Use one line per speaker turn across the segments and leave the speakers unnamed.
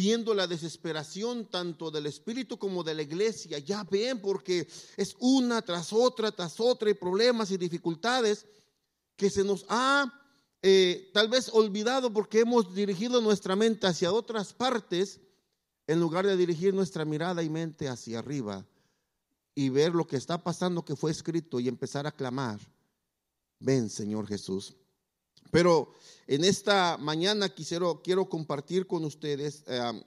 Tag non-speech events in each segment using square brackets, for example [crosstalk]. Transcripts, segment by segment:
viendo la desesperación tanto del Espíritu como de la iglesia. Ya ven, porque es una tras otra, tras otra, y problemas y dificultades que se nos ha eh, tal vez olvidado porque hemos dirigido nuestra mente hacia otras partes en lugar de dirigir nuestra mirada y mente hacia arriba y ver lo que está pasando que fue escrito y empezar a clamar, ven Señor Jesús. Pero en esta mañana quisiera, quiero compartir con ustedes eh,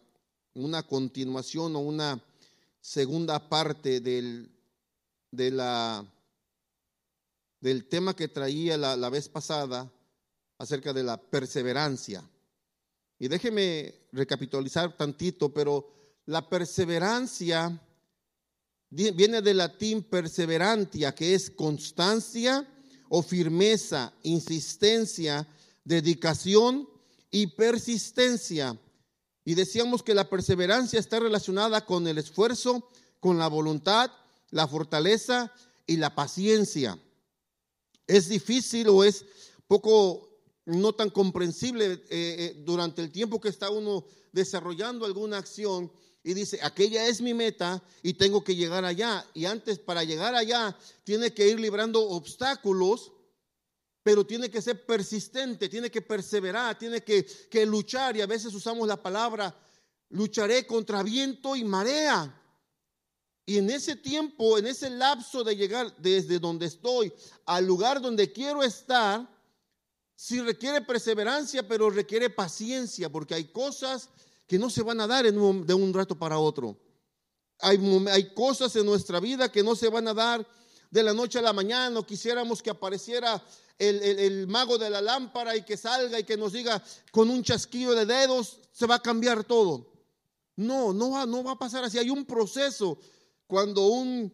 una continuación o una segunda parte del, de la, del tema que traía la, la vez pasada acerca de la perseverancia. Y déjeme recapitalizar tantito, pero la perseverancia viene del latín perseverantia, que es constancia o firmeza, insistencia, dedicación y persistencia. Y decíamos que la perseverancia está relacionada con el esfuerzo, con la voluntad, la fortaleza y la paciencia. Es difícil o es poco no tan comprensible eh, eh, durante el tiempo que está uno desarrollando alguna acción y dice, aquella es mi meta y tengo que llegar allá. Y antes, para llegar allá, tiene que ir librando obstáculos, pero tiene que ser persistente, tiene que perseverar, tiene que, que luchar. Y a veces usamos la palabra, lucharé contra viento y marea. Y en ese tiempo, en ese lapso de llegar desde donde estoy al lugar donde quiero estar, si requiere perseverancia, pero requiere paciencia, porque hay cosas que no se van a dar de un rato para otro. Hay, cosas en nuestra vida que no se van a dar de la noche a la mañana. Quisiéramos que apareciera el, mago de la lámpara y que salga y que nos diga con un chasquido de dedos se va a cambiar todo. No, no va, no va a pasar así. Hay un proceso cuando un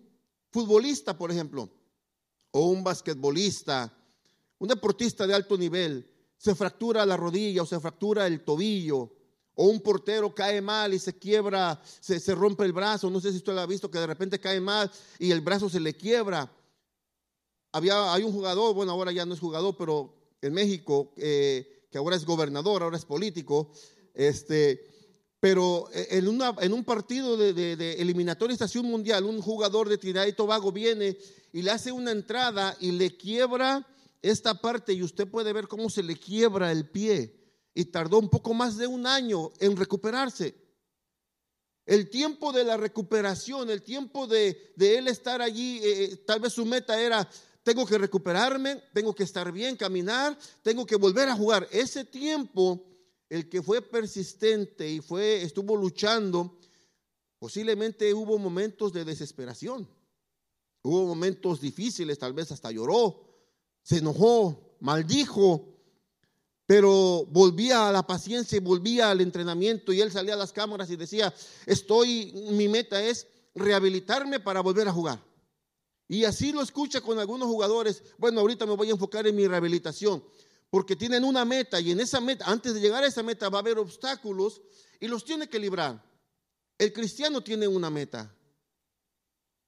futbolista, por ejemplo, o un basquetbolista, un deportista de alto nivel se fractura la rodilla o se fractura el tobillo, o un portero cae mal y se quiebra, se, rompe el brazo, no sé si usted lo ha visto, que de repente cae mal y el brazo se le quiebra. Había, hay un jugador, bueno, ahora ya no es jugador, pero en México, eh, que ahora es gobernador, ahora es político, este, pero en, una, en un partido de, de, de eliminatoria estación mundial, un jugador de Trinidad y Tobago viene y le hace una entrada y le quiebra esta parte y usted puede ver cómo se le quiebra el pie y tardó un poco más de un año en recuperarse. El tiempo de la recuperación, el tiempo de, él estar allí, eh, eh, tal vez su meta era, tengo que recuperarme, tengo que estar bien, caminar, tengo que volver a jugar. Ese tiempo, el que fue persistente y fue, estuvo luchando, posiblemente hubo momentos de desesperación, hubo momentos difíciles, tal vez hasta lloró, se enojó, maldijo, pero volvía a la paciencia y volvía al entrenamiento y él salía a las cámaras y decía, estoy, mi meta es rehabilitarme para volver a jugar. Y así lo escucha con algunos jugadores, bueno, ahorita me voy a enfocar en mi rehabilitación, porque tienen una meta y en esa meta, antes de llegar a esa meta va a haber obstáculos y los tiene que librar. El cristiano tiene una meta.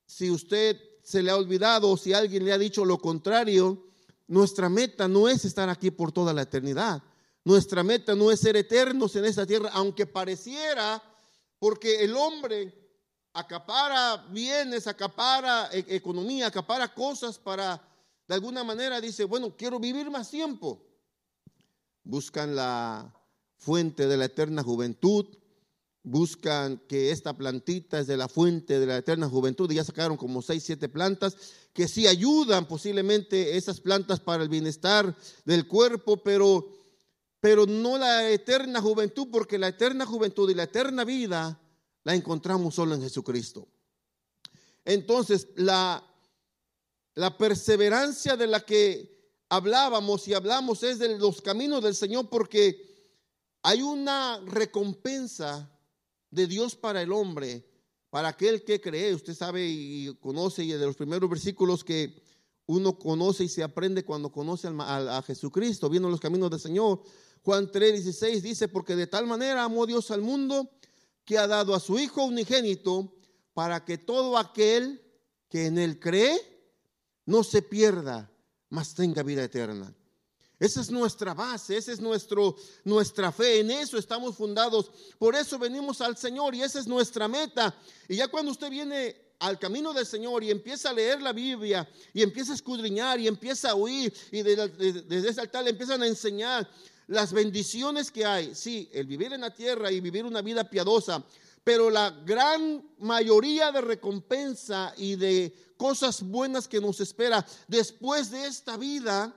Si usted se le ha olvidado o si alguien le ha dicho lo contrario, nuestra meta no es estar aquí por toda la eternidad. Nuestra meta no es ser eternos en esta tierra, aunque pareciera, porque el hombre acapara bienes, acapara e-, economía, acapara cosas para, de alguna manera dice, bueno, quiero vivir más tiempo. Buscan la fuente de la eterna juventud, buscan que esta plantita es de la fuente de la eterna juventud y ya sacaron como seis, siete plantas que sí ayudan posiblemente esas plantas para el bienestar del cuerpo, pero, pero no la eterna juventud, porque la eterna juventud y la eterna vida la encontramos solo en Jesucristo. Entonces, la, la perseverancia de la que hablábamos y hablamos es de los caminos del Señor, porque hay una recompensa de Dios para el hombre para aquel que cree, usted sabe y conoce, y de los primeros versículos que uno conoce y se aprende cuando conoce a, Jesucristo, viendo los caminos del Señor. Juan 3:16 dice, porque de tal manera amó Dios al mundo que ha dado a su Hijo unigénito para que todo aquel que en él cree no se pierda, mas tenga vida eterna. Esa es nuestra base, esa es nuestro, nuestra fe, en eso estamos fundados. Por eso venimos al Señor y esa es nuestra meta. Y ya cuando usted viene al camino del Señor y empieza a leer la Biblia y empieza a escudriñar y empieza a oír y desde, ese altar le empiezan a enseñar las bendiciones que hay. Sí, el vivir en la tierra y vivir una vida piadosa, pero la gran mayoría de recompensa y de cosas buenas que nos espera después de esta vida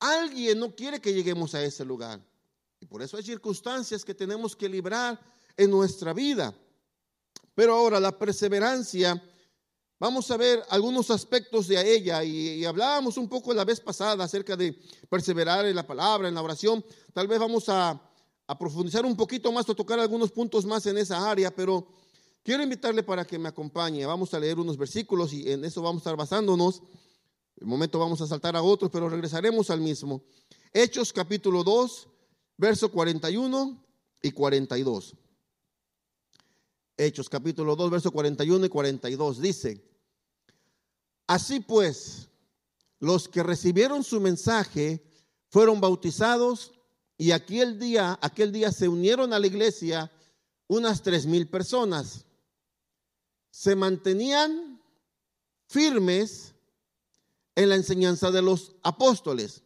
Alguien no quiere que lleguemos a ese lugar. Y por eso hay circunstancias que tenemos que librar en nuestra vida. Pero ahora la perseverancia, vamos a ver algunos aspectos de ella y, hablábamos un poco la vez pasada acerca de perseverar en la palabra, en la oración. Tal vez vamos a, a profundizar un poquito más o tocar algunos puntos más en esa área, pero quiero invitarle para que me acompañe. Vamos a leer unos versículos y en eso vamos a estar basándonos. El momento vamos a saltar a otros, pero regresaremos al mismo. Hechos capítulo 2, verso 41 y 42. Hechos capítulo 2, verso 41 y 42 dice, así pues, los que recibieron su mensaje fueron bautizados y aquel día, aquel día se unieron a la iglesia unas tres mil personas. Se mantenían firmes en la enseñanza de los apóstoles.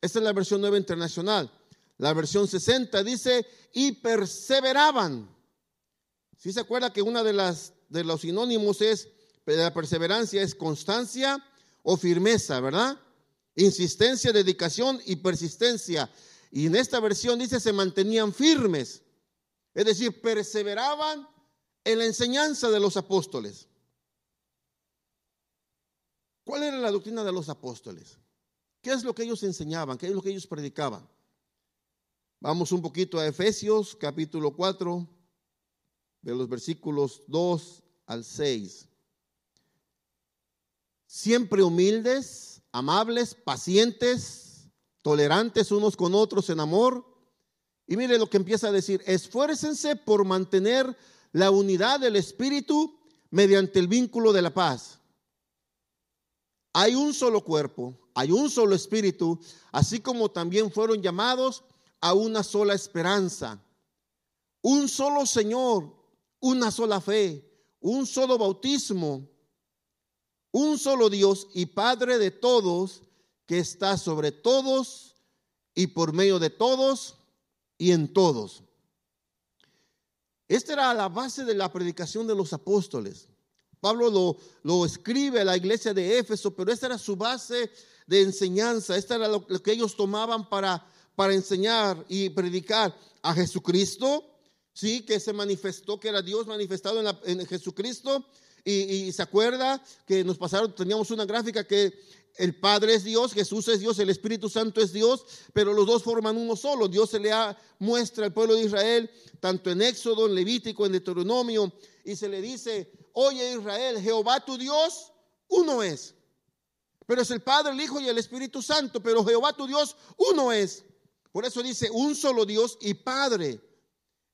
Esta es la versión nueva internacional. La versión 60 dice, y perseveraban. Si se acuerda que una de las de los sinónimos es la perseverancia es constancia o firmeza, ¿verdad? Insistencia, dedicación y persistencia. Y en esta versión dice se mantenían firmes. Es decir, perseveraban en la enseñanza de los apóstoles. ¿Cuál era la doctrina de los apóstoles? ¿Qué es lo que ellos enseñaban? ¿Qué es lo que ellos predicaban? Vamos un poquito a Efesios capítulo 4, de los versículos 2 al 6. Siempre humildes, amables, pacientes, tolerantes unos con otros en amor. Y mire lo que empieza a decir, esfuércense por mantener la unidad del Espíritu mediante el vínculo de la paz hay un solo cuerpo, hay un solo espíritu, así como también fueron llamados a una sola esperanza, un solo Señor, una sola fe, un solo bautismo, un solo Dios y Padre de todos, que está sobre todos y por medio de todos y en todos. Esta era la base de la predicación de los apóstoles. Pablo lo, lo, escribe a la iglesia de Éfeso, pero esta era su base de enseñanza, esta era lo, que ellos tomaban para, para enseñar y predicar a Jesucristo, sí, que se manifestó, que era Dios manifestado en, en Jesucristo. Y, se acuerda que nos pasaron, teníamos una gráfica que el Padre es Dios, Jesús es Dios, el Espíritu Santo es Dios, pero los dos forman uno solo. Dios se le muestra al pueblo de Israel, tanto en Éxodo, en Levítico, en Deuteronomio, y se le dice, oye Israel, Jehová tu Dios, uno es. Pero es el Padre, el Hijo y el Espíritu Santo, pero Jehová tu Dios, uno es. Por eso dice, un solo Dios y Padre.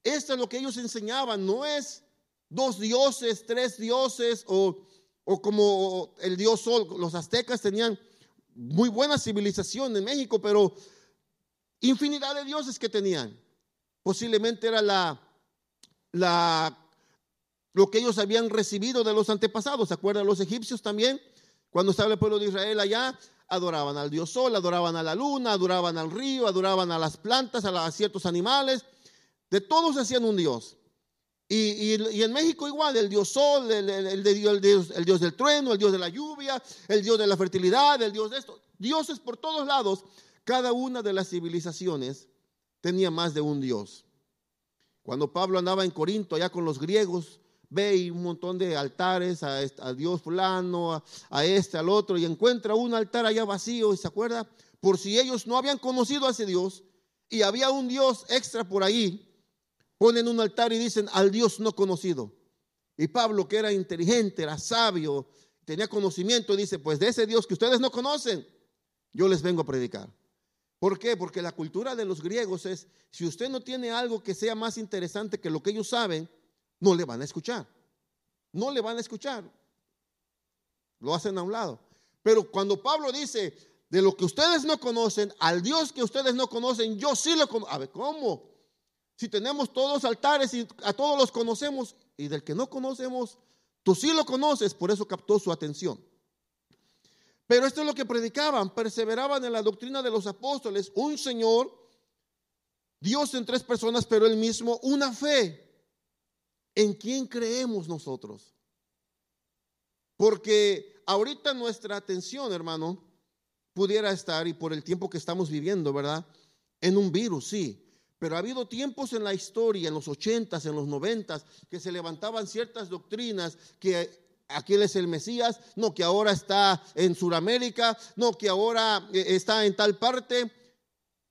Esto es lo que ellos enseñaban, no es dos dioses, tres dioses o o como el dios sol, los aztecas tenían muy buena civilización en México, pero infinidad de dioses que tenían. Posiblemente era la, la, lo que ellos habían recibido de los antepasados. ¿Se acuerdan los egipcios también? Cuando estaba el pueblo de Israel allá, adoraban al dios sol, adoraban a la luna, adoraban al río, adoraban a las plantas, a ciertos animales. De todos hacían un dios. Y, en México igual, el dios sol, el, dios, el, dios, del trueno, el dios de la lluvia, el dios de la fertilidad, el dios de esto. Dioses por todos lados. Cada una de las civilizaciones tenía más de un dios. Cuando Pablo andaba en Corinto, allá con los griegos, ve un montón de altares a, a Dios fulano, a, a, este, al otro, y encuentra un altar allá vacío, y se acuerda, por si ellos no habían conocido a ese Dios, y había un Dios extra por ahí, ponen un altar y dicen al Dios no conocido. Y Pablo, que era inteligente, era sabio, tenía conocimiento, dice, pues de ese Dios que ustedes no conocen, yo les vengo a predicar. ¿Por qué? Porque la cultura de los griegos es, si usted no tiene algo que sea más interesante que lo que ellos saben, no le van a escuchar. No le van a escuchar. Lo hacen a un lado. Pero cuando Pablo dice, de lo que ustedes no conocen, al Dios que ustedes no conocen, yo sí lo conozco. A ver, ¿cómo? Si tenemos todos altares y a todos los conocemos, y del que no conocemos, tú sí lo conoces, por eso captó su atención. Pero esto es lo que predicaban, perseveraban en la doctrina de los apóstoles, un Señor, Dios en tres personas, pero el mismo, una fe. ¿En quién creemos nosotros? Porque ahorita nuestra atención, hermano, pudiera estar, y por el tiempo que estamos viviendo, ¿verdad? En un virus, sí. Pero ha habido tiempos en la historia, en los ochentas, en los noventas, que se levantaban ciertas doctrinas que aquel es el Mesías, no que ahora está en Sudamérica, no que ahora eh, está en tal parte,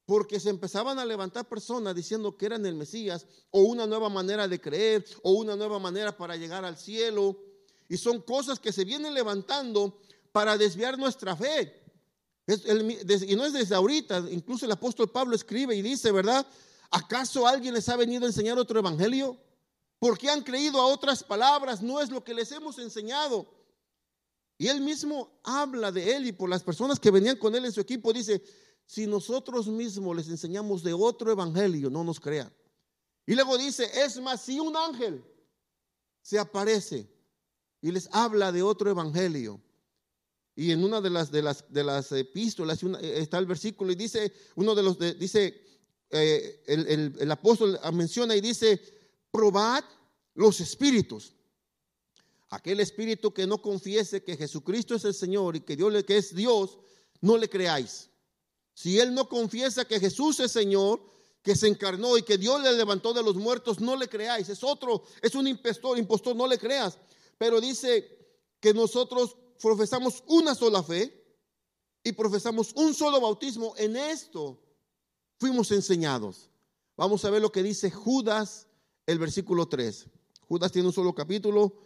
porque se empezaban a levantar personas diciendo que eran el Mesías o una nueva manera de creer o una nueva manera para llegar al cielo. Y son cosas que se vienen levantando para desviar nuestra fe. y no es desde ahorita, incluso el apóstol Pablo escribe y dice, ¿verdad? ¿Acaso alguien les ha venido a enseñar otro evangelio? Porque han creído a otras palabras, no es lo que les hemos enseñado. Y él mismo habla de él y por las personas que venían con él en su equipo, dice, si nosotros mismos les enseñamos de otro evangelio, no nos crean. Y luego dice, es más, si un ángel se aparece y les habla de otro evangelio, y en una de las, de las, de las epístolas está el versículo y dice, uno de los, dice, eh, el, el apóstol menciona y dice, probad los espíritus. Aquel espíritu que no confiese que Jesucristo es el Señor y que Dios que es Dios, no le creáis. Si él no confiesa que Jesús es Señor, que se encarnó y que Dios le levantó de los muertos, no le creáis. Es otro, es un impostor, impostor, no le creas. Pero dice que nosotros profesamos una sola fe y profesamos un solo bautismo. En esto fuimos enseñados. Vamos a ver lo que dice Judas, el versículo 3. Judas tiene un solo capítulo.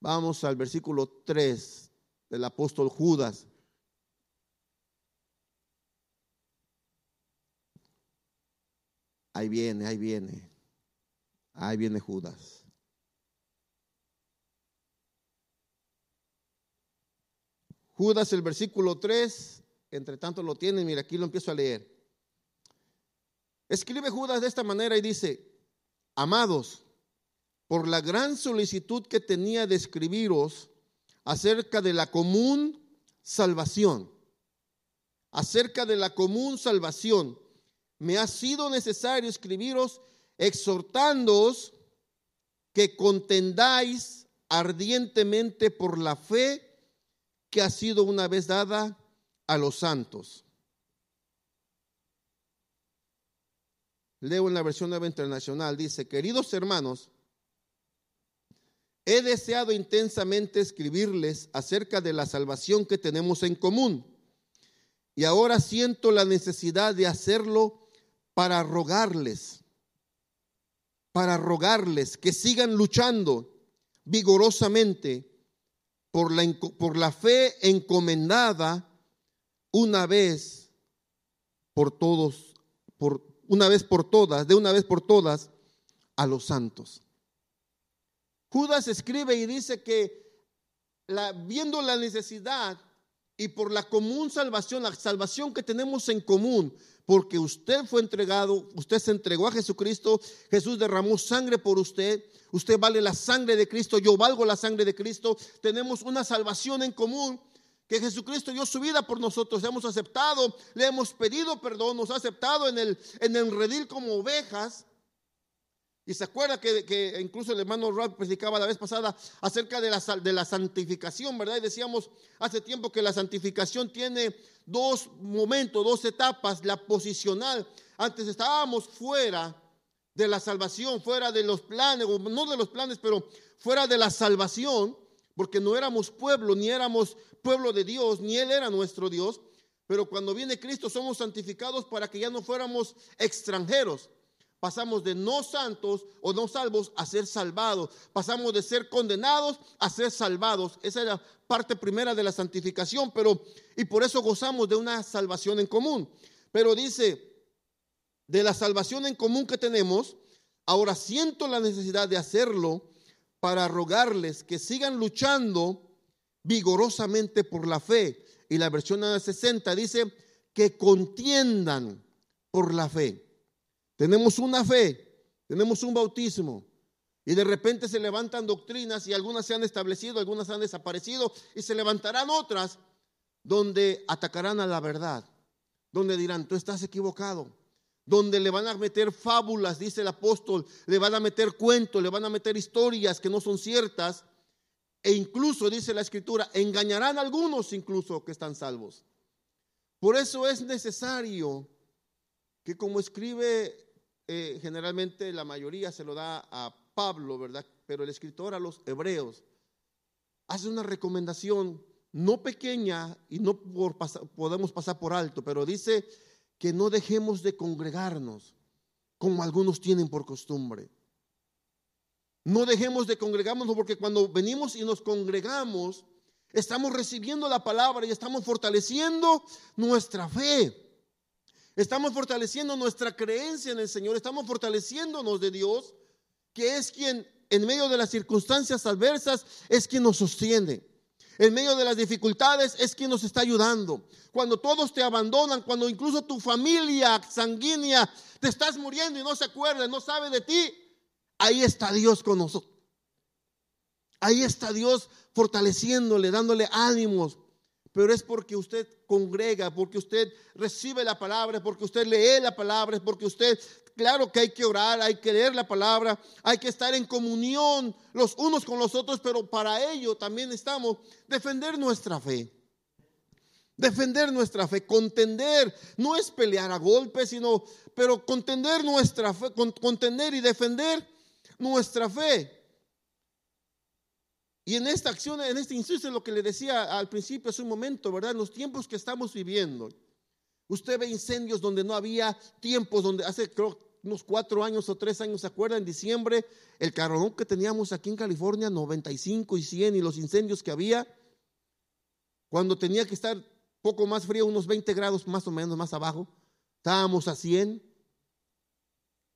Vamos al versículo 3 del apóstol Judas. Ahí viene, ahí viene. Ahí viene Judas. Judas, el versículo 3, entre tanto lo tienen, mira, aquí lo empiezo a leer. Escribe Judas de esta manera y dice, amados, por la gran solicitud que tenía de escribiros acerca de la común salvación, acerca de la común salvación me ha sido necesario escribiros exhortándoos que contendáis ardientemente por la fe que ha sido una vez dada a los santos. Leo en la versión nueva internacional, dice, queridos hermanos, he deseado intensamente escribirles acerca de la salvación que tenemos en común y ahora siento la necesidad de hacerlo para rogarles, para rogarles que sigan luchando vigorosamente por la, por la fe encomendada una vez por todos, por una vez por todas, de una vez por todas a los santos. Judas escribe y dice que la, viendo la necesidad y por la común salvación, la salvación que tenemos en común, porque usted fue entregado, usted se entregó a Jesucristo, Jesús derramó sangre por usted, usted vale la sangre de Cristo, yo valgo la sangre de Cristo, tenemos una salvación en común, que Jesucristo dio su vida por nosotros, hemos aceptado, le hemos pedido perdón, nos ha aceptado en el, en el redil como ovejas, y se acuerda que, incluso el hermano Rob predicaba la vez pasada acerca de la, de la santificación, ¿verdad? Y decíamos hace tiempo que la santificación tiene dos momentos, dos etapas. La posicional, antes estábamos fuera de la salvación, fuera de los planes, o no de los planes, pero fuera de la salvación, porque no éramos pueblo, ni éramos pueblo de Dios, ni Él era nuestro Dios. Pero cuando viene Cristo somos santificados para que ya no fuéramos extranjeros pasamos de no santos o no salvos a ser salvados. Pasamos de ser condenados a ser salvados. Esa es la parte primera de la santificación, pero y por eso gozamos de una salvación en común. Pero dice, de la salvación en común que tenemos, ahora siento la necesidad de hacerlo para rogarles que sigan luchando vigorosamente por la fe. y la versión 60 dice que contiendan por la fe. Tenemos una fe, tenemos un bautismo, y de repente se levantan doctrinas y algunas se han establecido, algunas han desaparecido y se levantarán otras donde atacarán a la verdad, donde dirán, tú estás equivocado, donde le van a meter fábulas, dice el apóstol, le van a meter cuentos, le van a meter historias que no son ciertas e incluso, dice la escritura, engañarán a algunos incluso que están salvos. Por eso es necesario que como escribe eh, generalmente la mayoría se lo da a Pablo, ¿verdad? Pero el escritor a los hebreos hace una recomendación no pequeña y no podemos pasar por alto, pero dice que no dejemos de congregarnos como algunos tienen por costumbre. No dejemos de congregarnos porque cuando venimos y nos congregamos, estamos recibiendo la palabra y estamos fortaleciendo nuestra fe. Estamos fortaleciendo nuestra creencia en el Señor, estamos fortaleciéndonos de Dios que es quien en medio de las circunstancias adversas es quien nos sostiene. En medio de las dificultades es quien nos está ayudando. Cuando todos te abandonan, cuando incluso tu familia sanguínea te estás muriendo y no se acuerda, no sabe de ti, ahí está Dios con nosotros. Ahí está Dios fortaleciéndole, dándole ánimos. Pero es porque usted congrega, porque usted recibe la palabra, porque usted lee la palabra, porque usted claro que hay que orar, hay que leer la palabra, hay que estar en comunión los unos con los otros, pero para ello también estamos defender nuestra fe. Defender nuestra fe, contender, no es pelear a golpes, sino, pero contender nuestra fe, contender y defender nuestra fe. Y en esta acción, en este es lo que le decía al principio hace un momento, ¿verdad? En los tiempos que estamos viviendo, Usted ve incendios donde no había tiempos, donde hace creo, unos cuatro años o tres años, ¿se acuerda? En diciembre, el carrón que teníamos aquí en California, 95 y 100, y los incendios que había, cuando tenía que estar poco más frío, unos 20 grados más o menos más abajo, estábamos a 100.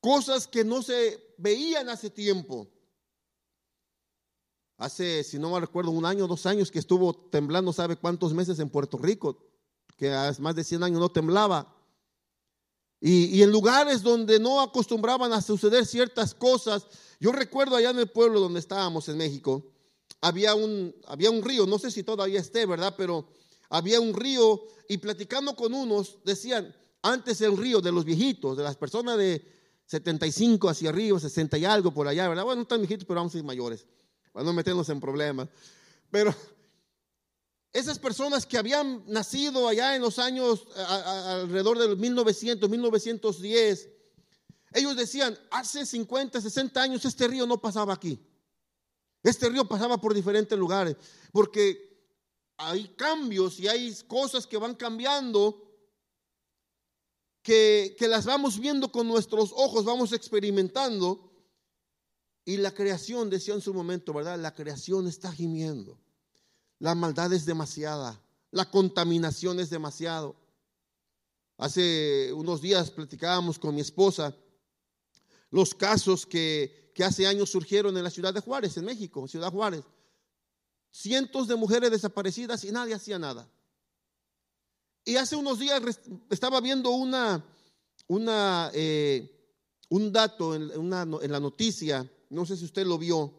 Cosas que no se veían hace tiempo. Hace, si no me recuerdo, un año, dos años que estuvo temblando, ¿sabe cuántos meses en Puerto Rico? que hace más de 100 años no temblaba. Y, en lugares donde no acostumbraban a suceder ciertas cosas, yo recuerdo allá en el pueblo donde estábamos en México, había un, había un río, no sé si todavía esté, ¿verdad? Pero había un río y platicando con unos decían, antes el río de los viejitos, de las personas de 75 hacia arriba, 60 y algo por allá, ¿verdad? Bueno, no tan viejitos, pero vamos a ir mayores, para no meternos en problemas. Pero esas personas que habían nacido allá en los años alrededor de 1900, 1910, ellos decían, hace 50, 60 años este río no pasaba aquí. Este río pasaba por diferentes lugares, porque hay cambios y hay cosas que van cambiando que, que las vamos viendo con nuestros ojos, vamos experimentando. Y la creación, decía en su momento, ¿verdad? La creación está gimiendo. La maldad es demasiada, la contaminación es demasiado. Hace unos días platicábamos con mi esposa los casos que, hace años surgieron en la ciudad de Juárez, en México, Ciudad Juárez. Cientos de mujeres desaparecidas y nadie hacía nada. Y hace unos días estaba viendo eh, un dato en la noticia, no sé si usted lo vio,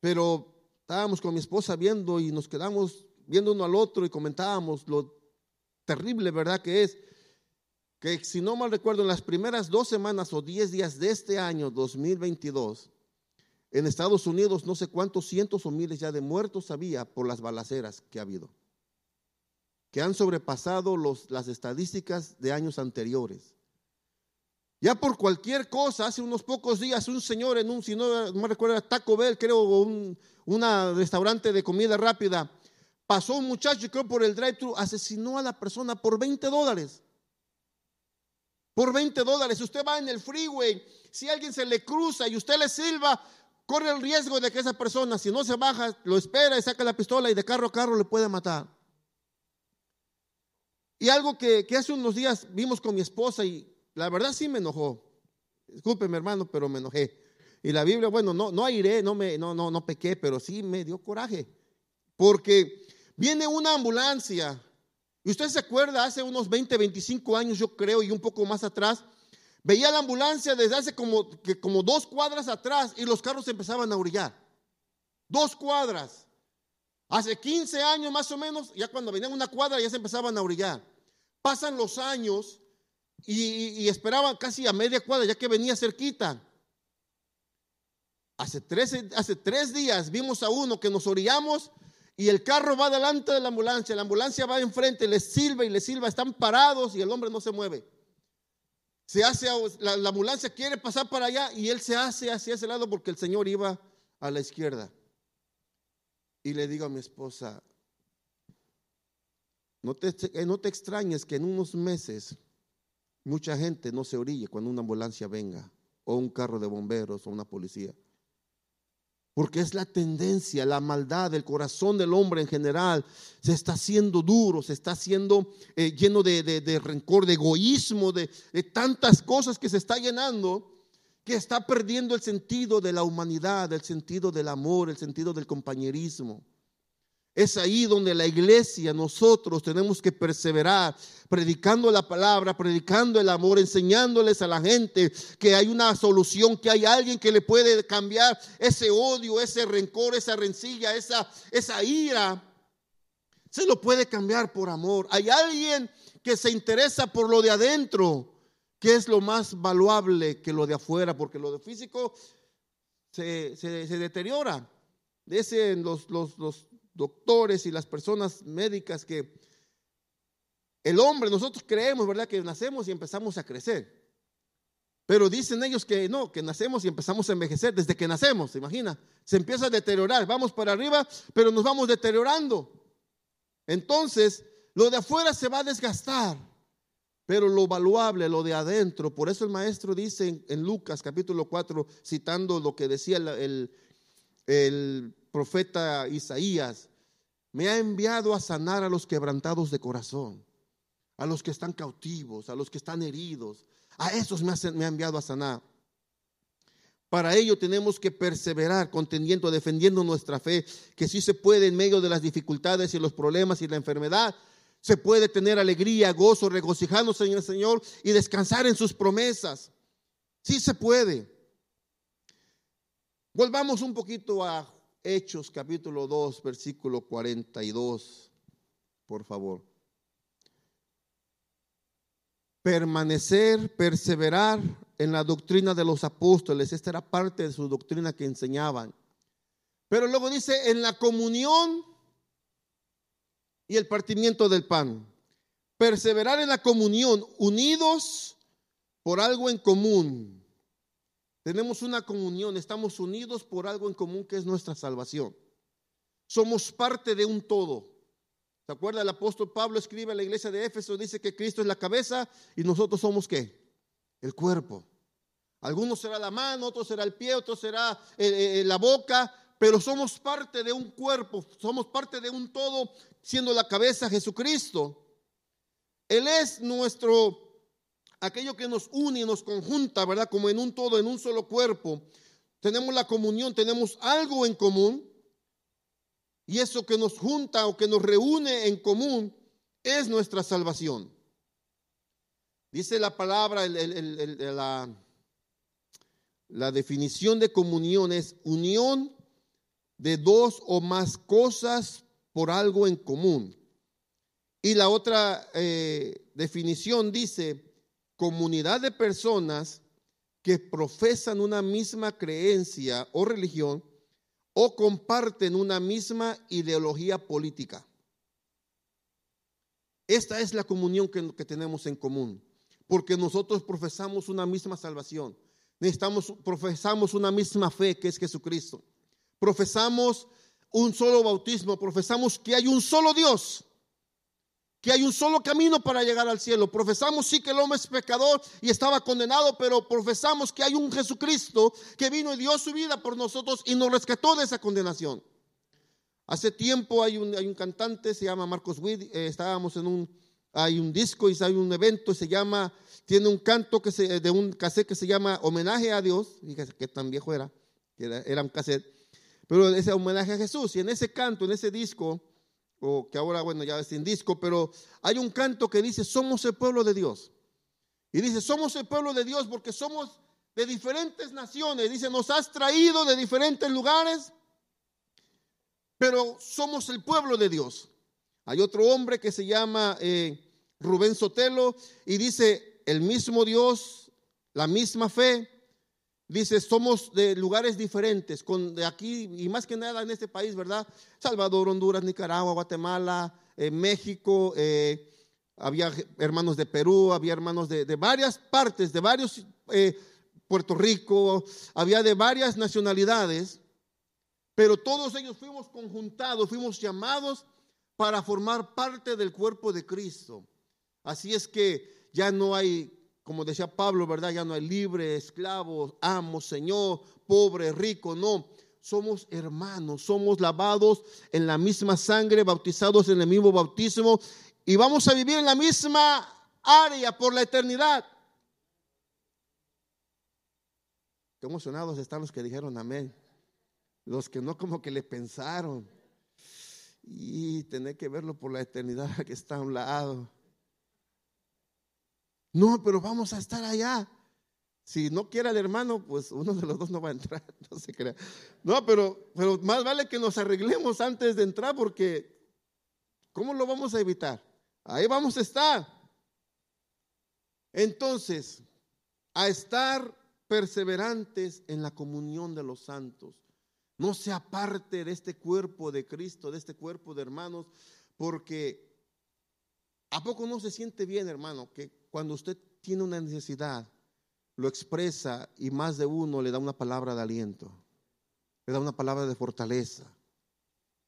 pero estábamos con mi esposa viendo y nos quedamos viendo uno al otro y comentábamos lo terrible, ¿verdad? Que es que si no mal recuerdo, en las primeras dos semanas o diez días de este año 2022, en Estados Unidos no sé cuántos cientos o miles ya de muertos había por las balaceras que ha habido, que han sobrepasado las estadísticas de años anteriores. Ya por cualquier cosa, hace unos pocos días un señor en un, si no me recuerdo, Taco Bell, creo, un restaurante de comida rápida, pasó un muchacho, creo, por el drive-thru, asesinó a la persona por 20 dólares. Por 20 dólares. Usted va en el freeway, si alguien se le cruza y usted le silba, corre el riesgo de que esa persona, si no se baja, lo espera y saca la pistola y de carro a carro le puede matar. Y algo que, que hace unos días vimos con mi esposa y la verdad sí me enojó. Discúlpeme, hermano, pero me enojé. Y la Biblia, bueno, no, no no, me, no, no, no pequé, pero sí me dio coraje. Porque viene una ambulancia Y usted se acuerda, hace unos 20, 25 años, yo creo, y un poco más atrás, veía la ambulancia desde hace como, que como dos cuadras atrás y los carros empezaban a orillar. Dos cuadras. Hace 15 años más o menos, ya cuando venían una cuadra ya se empezaban a orillar. Pasan los años y, esperaban casi a media cuadra, ya que venía cerquita. Hace tres, hace tres días vimos a uno que nos orillamos y el carro va delante de la ambulancia, la ambulancia va enfrente, le silba y le silba, están parados y el hombre no se mueve. Se hace, la, la ambulancia quiere pasar para allá y él se hace hacia ese lado porque el Señor iba a la izquierda. Y le digo a mi esposa, no te, no te extrañes que en unos meses mucha gente no se orille cuando una ambulancia venga, o un carro de bomberos, o una policía. Porque es la tendencia, la maldad del corazón del hombre en general. Se está haciendo duro, se está haciendo eh, lleno de, rencor, de egoísmo, de, de tantas cosas que se está llenando, que está perdiendo el sentido de la humanidad, el sentido del amor, el sentido del compañerismo. Es ahí donde la iglesia, nosotros tenemos que perseverar, predicando la palabra, predicando el amor, enseñándoles a la gente que hay una solución, que hay alguien que le puede cambiar ese odio, ese rencor, esa rencilla, esa, esa ira. Se lo puede cambiar por amor. Hay alguien que se interesa por lo de adentro, que es lo más valuable que lo de afuera, porque lo de físico se, deteriora. Dicen los, los, los doctores y las personas médicas que el hombre, nosotros creemos, ¿verdad? Que nacemos y empezamos a crecer. Pero dicen ellos que no, que nacemos y empezamos a envejecer desde que nacemos, ¿se imagina? Se empieza a deteriorar, vamos para arriba, pero nos vamos deteriorando. Entonces, lo de afuera se va a desgastar, pero lo valuable, lo de adentro, por eso el maestro dice en, Lucas capítulo 4, citando lo que decía el, el profeta Isaías, me ha enviado a sanar a los quebrantados de corazón, a los que están cautivos, a los que están heridos. A esos me ha, enviado a sanar. Para ello tenemos que perseverar contendiendo, defendiendo nuestra fe, que sí se puede en medio de las dificultades y los problemas y la enfermedad, se puede tener alegría, gozo, regocijándose en el Señor y descansar en sus promesas. Sí se puede. Volvamos un poquito a Hechos capítulo 2, versículo 42, por favor. Permanecer, perseverar en la doctrina de los apóstoles. Esta era parte de su doctrina que enseñaban. Pero luego dice, en la comunión y el partimiento del pan. Perseverar en la comunión, unidos por algo en común tenemos una comunión, estamos unidos por algo en común que es nuestra salvación. Somos parte de un todo. ¿Se acuerda? El apóstol Pablo escribe a la iglesia de Éfeso, dice que Cristo es la cabeza y nosotros somos qué? El cuerpo. Algunos será la mano, otros será el pie, otros será eh, eh, la boca, pero somos parte de un cuerpo, somos parte de un todo, siendo la cabeza Jesucristo. Él es nuestro aquello que nos une y nos conjunta, ¿verdad? Como en un todo, en un solo cuerpo. Tenemos la comunión, tenemos algo en común. Y eso que nos junta o que nos reúne en común es nuestra salvación. Dice la palabra, la, la definición de comunión es unión de dos o más cosas por algo en común. Y la otra eh, definición dice comunidad de personas que profesan una misma creencia o religión o comparten una misma ideología política. Esta es la comunión que, tenemos en común, porque nosotros profesamos una misma salvación. Necesitamos, profesamos una misma fe que es Jesucristo. Profesamos un solo bautismo, profesamos que hay un solo Dios que hay un solo camino para llegar al cielo. Profesamos sí que el hombre es pecador y estaba condenado, pero profesamos que hay un Jesucristo que vino y dio su vida por nosotros y nos rescató de esa condenación. Hace tiempo hay un, hay un cantante, se llama Marcos Witt, eh, estábamos en un, hay un disco y hay un evento, se llama, tiene un canto que se, de un cassette que se llama Homenaje a Dios, fíjese que tan viejo era, que era, era un cassette, pero ese homenaje a Jesús, y en ese canto, en ese disco, o que ahora, bueno, ya es sin disco, pero hay un canto que dice, somos el pueblo de Dios. Y dice, somos el pueblo de Dios porque somos de diferentes naciones. Dice, nos has traído de diferentes lugares, pero somos el pueblo de Dios. Hay otro hombre que se llama eh, Rubén Sotelo y dice, el mismo Dios, la misma fe, dice, somos de lugares diferentes, de aquí y más que nada en este país, ¿verdad? Salvador, Honduras, Nicaragua, Guatemala, eh, México, eh, había hermanos de Perú, había hermanos de, varias partes, de varios, eh, Puerto Rico, había de varias nacionalidades, pero todos ellos fuimos conjuntados, fuimos llamados para formar parte del cuerpo de Cristo. Así es que ya no hay, como decía Pablo, ¿verdad? Ya no hay libre, esclavo, amo, Señor, pobre, rico, no. Somos hermanos, somos lavados en la misma sangre, bautizados en el mismo bautismo y vamos a vivir en la misma área por la eternidad. Qué emocionados están los que dijeron amén. Los que no como que le pensaron. Y tener que verlo por la eternidad [laughs] que está a un lado. No, pero vamos a estar allá. Si no quiere el hermano, pues uno de los dos no va a entrar, [laughs] no se crea. No, pero, pero más vale que nos arreglemos antes de entrar porque ¿cómo lo vamos a evitar? Ahí vamos a estar. Entonces, a estar perseverantes en la comunión de los santos. No se aparte de este cuerpo de Cristo, de este cuerpo de hermanos, porque ¿a poco no se siente bien, hermano, que cuando usted tiene una necesidad, lo expresa y más de uno le da una palabra de aliento, le da una palabra de fortaleza?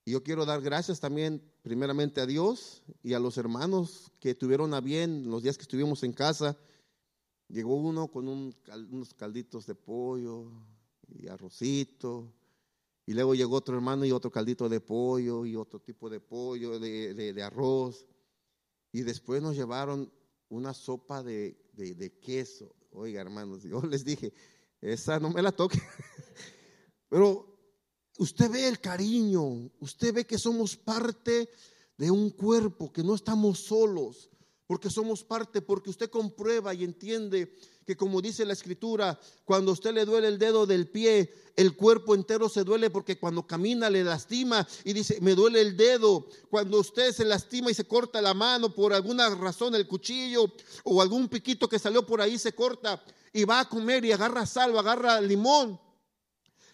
Y yo quiero dar gracias también primeramente a Dios y a los hermanos que tuvieron a bien los días que estuvimos en casa. Llegó uno con unos calditos de pollo y arrocito. Y luego llegó otro hermano y otro caldito de pollo y otro tipo de pollo, de, arroz. Y después nos llevaron una sopa de, queso. Oiga, hermanos, yo les dije, esa no me la toque. [laughs] Pero usted ve el cariño, usted ve que somos parte de un cuerpo, que no estamos solos, porque somos parte, porque usted comprueba y entiende que como dice la escritura, cuando a usted le duele el dedo del pie, el cuerpo entero se duele porque cuando camina le lastima y dice, me duele el dedo. Cuando usted se lastima y se corta la mano por alguna razón, el cuchillo o algún piquito que salió por ahí se corta y va a comer y agarra sal o agarra limón.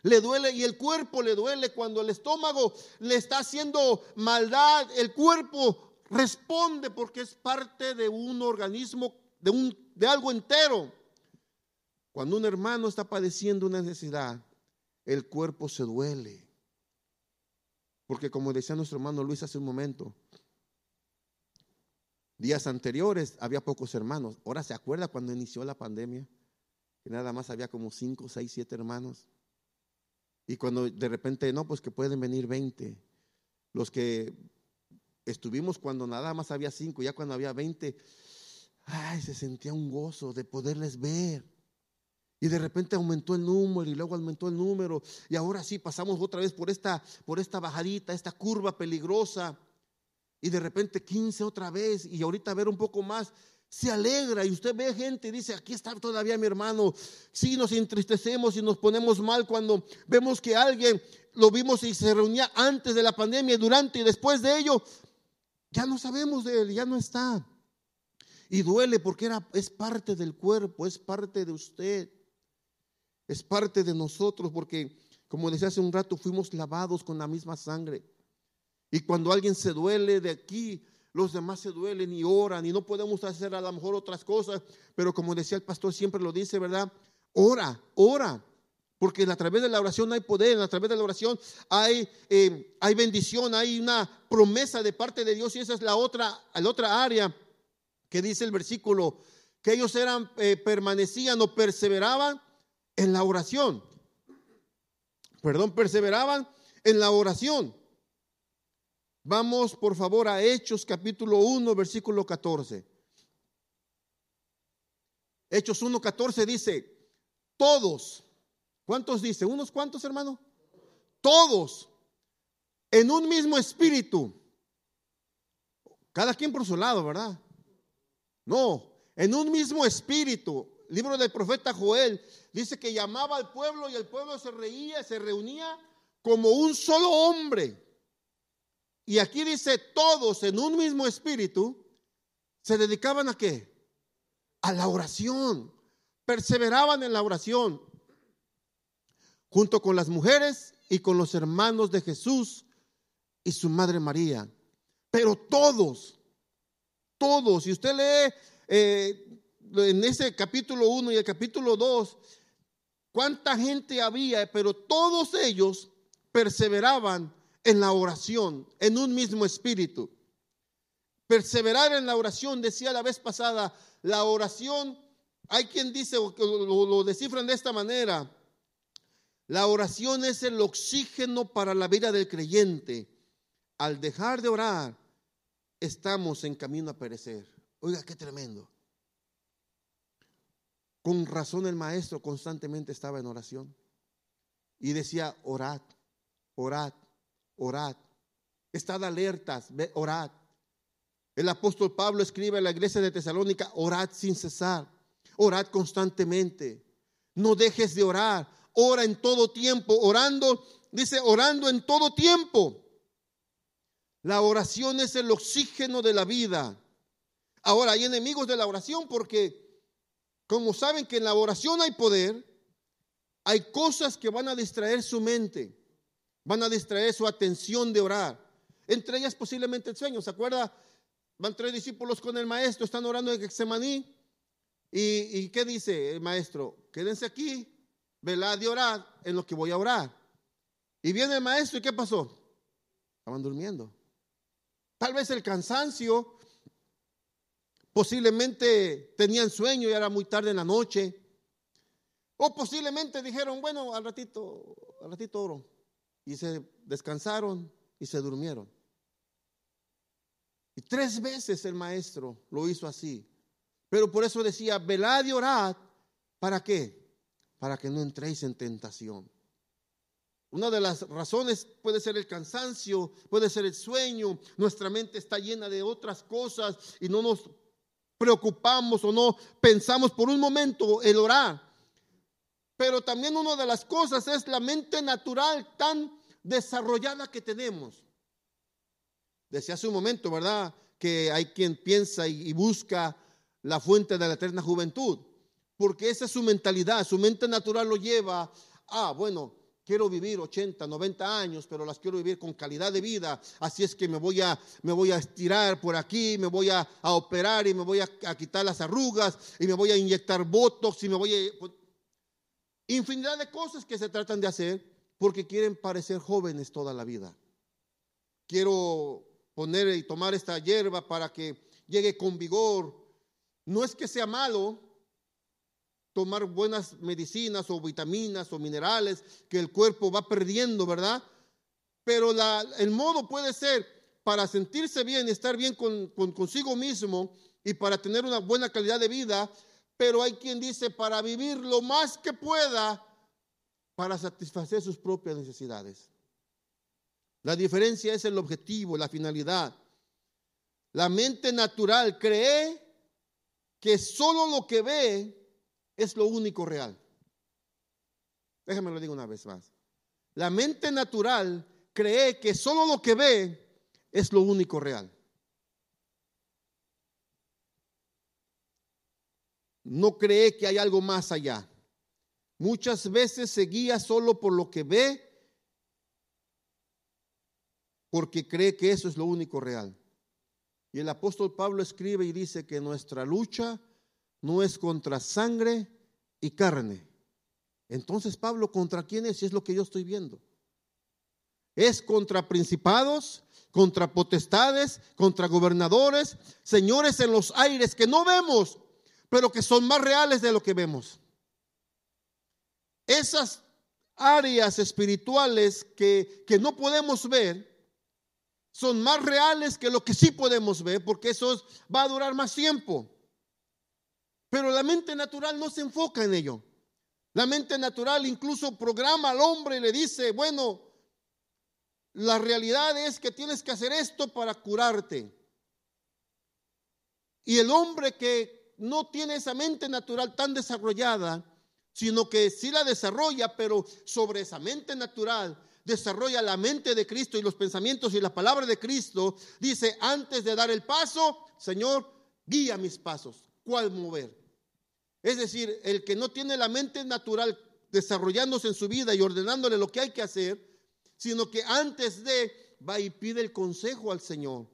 Le duele y el cuerpo le duele cuando el estómago le está haciendo maldad. El cuerpo responde porque es parte de un organismo, de, un, de algo entero. Cuando un hermano está padeciendo una necesidad, el cuerpo se duele. Porque como decía nuestro hermano Luis hace un momento, días anteriores había pocos hermanos. Ahora se acuerda cuando inició la pandemia, que nada más había como cinco, seis, siete hermanos. Y cuando de repente, no, pues que pueden venir 20. Los que estuvimos cuando nada más había cinco, ya cuando había 20, ay, se sentía un gozo de poderles ver. Y de repente aumentó el número y luego aumentó el número. Y ahora sí pasamos otra vez por esta, por esta bajadita, esta curva peligrosa. Y de repente 15 otra vez. Y ahorita ver un poco más. Se alegra y usted ve gente y dice, aquí está todavía mi hermano. Sí nos entristecemos y nos ponemos mal cuando vemos que alguien lo vimos y se reunía antes de la pandemia, durante y después de ello. Ya no sabemos de él, ya no está. Y duele porque era, es parte del cuerpo, es parte de usted es parte de nosotros porque, como decía hace un rato, fuimos lavados con la misma sangre. Y cuando alguien se duele de aquí, los demás se duelen y oran y no podemos hacer a lo mejor otras cosas, pero como decía el pastor, siempre lo dice, ¿verdad? Ora, ora. Porque a través de la oración hay poder, a través de la oración hay, eh, hay bendición, hay una promesa de parte de Dios y esa es la otra, la otra área que dice el versículo, que ellos eran, eh, permanecían o perseveraban en la oración. Perdón, perseveraban en la oración. Vamos por favor a Hechos capítulo 1, versículo 14. Hechos 1, 14 dice, todos, ¿cuántos dice? ¿Unos cuantos, hermano? Todos, en un mismo espíritu Cada quien por su lado, ¿verdad? No, en un mismo espíritu. Libro del profeta Joel dice que llamaba al pueblo y el pueblo se reía, se reunía como un solo hombre. Y aquí dice todos en un mismo espíritu se dedicaban a qué? A la oración. Perseveraban en la oración junto con las mujeres y con los hermanos de Jesús y su madre María. Pero todos, todos, si usted lee eh, en ese capítulo 1 y el capítulo 2, cuánta gente había, pero todos ellos perseveraban en la oración, en un mismo espíritu. Perseverar en la oración, decía la vez pasada, la oración, hay quien dice, lo, lo, lo descifran de esta manera, la oración es el oxígeno para la vida del creyente. Al dejar de orar, estamos en camino a perecer. Oiga, qué tremendo. Con razón el maestro constantemente estaba en oración y decía, orad, orad, orad. Estad alertas, orad. El apóstol Pablo escribe en la iglesia de Tesalónica, orad sin cesar, orad constantemente. No dejes de orar, ora en todo tiempo, orando, dice, orando en todo tiempo. La oración es el oxígeno de la vida. Ahora, hay enemigos de la oración porque, como saben que en la oración hay poder, hay cosas que van a distraer su mente, van a distraer su atención de orar. Entre ellas posiblemente el sueño. ¿Se acuerda? Van tres discípulos con el maestro, están orando en Getsemaní. ¿Y, ¿Y qué dice el maestro? Quédense aquí, velad de orar en lo que voy a orar. Y viene el maestro y ¿qué pasó? Estaban durmiendo. Tal vez el cansancio, posiblemente tenían sueño y era muy tarde en la noche. O posiblemente dijeron, bueno, al ratito, al ratito oro. Y se descansaron y se durmieron. Y tres veces el maestro lo hizo así. Pero por eso decía, velad y orad. ¿Para qué? Para que no entréis en tentación. Una de las razones puede ser el cansancio, puede ser el sueño. Nuestra mente está llena de otras cosas y no nos preocupamos o no pensamos por un momento el orar. Pero también una de las cosas es la mente natural tan desarrollada que tenemos. Decía hace un momento, ¿verdad? Que hay quien piensa y busca la fuente de la eterna juventud porque esa es su mentalidad, su mente natural lo lleva a, bueno, quiero vivir 80, 90 años, pero las quiero vivir con calidad de vida, así es que me voy a, me voy a estirar por aquí, me voy a, operar y me voy a, quitar las arrugas y me voy a inyectar botox y me voy a... Pues, infinidad de cosas que se tratan de hacer porque quieren parecer jóvenes toda la vida. Quiero poner y tomar esta hierba para que llegue con vigor. No es que sea malo, tomar buenas medicinas o vitaminas o minerales que el cuerpo va perdiendo, ¿verdad? Pero el modo puede ser para sentirse bien, estar bien con, consigo mismo y para tener una buena calidad de vida, pero hay quien dice para vivir lo más que pueda para satisfacer sus propias necesidades. La diferencia es el objetivo, la finalidad. La mente natural cree que solo lo que ve es lo único real. Déjame lo digo una vez más. La mente natural cree que solo lo que ve es lo único real. No cree que hay algo más allá. Muchas veces se guía solo por lo que ve porque cree que eso es lo único real. Y el apóstol Pablo escribe y dice que nuestra lucha no es contra sangre y carne. Entonces, Pablo, ¿contra quién es? Si es lo que yo estoy viendo. Es contra principados, contra potestades, contra gobernadores, señores en los aires que no vemos, pero que son más reales de lo que vemos. Esas áreas espirituales que, que no podemos ver son más reales que lo que sí podemos ver, porque eso va a durar más tiempo. Pero la mente natural no se enfoca en ello. La mente natural incluso programa al hombre y le dice, bueno, la realidad es que tienes que hacer esto para curarte. Y el hombre que no tiene esa mente natural tan desarrollada, sino que sí la desarrolla, pero sobre esa mente natural desarrolla la mente de Cristo y los pensamientos y la palabra de Cristo, dice, antes de dar el paso, Señor, guía mis pasos. ¿Cuál mover? Es decir, el que no tiene la mente natural desarrollándose en su vida y ordenándole lo que hay que hacer, sino que antes de va y pide el consejo al Señor.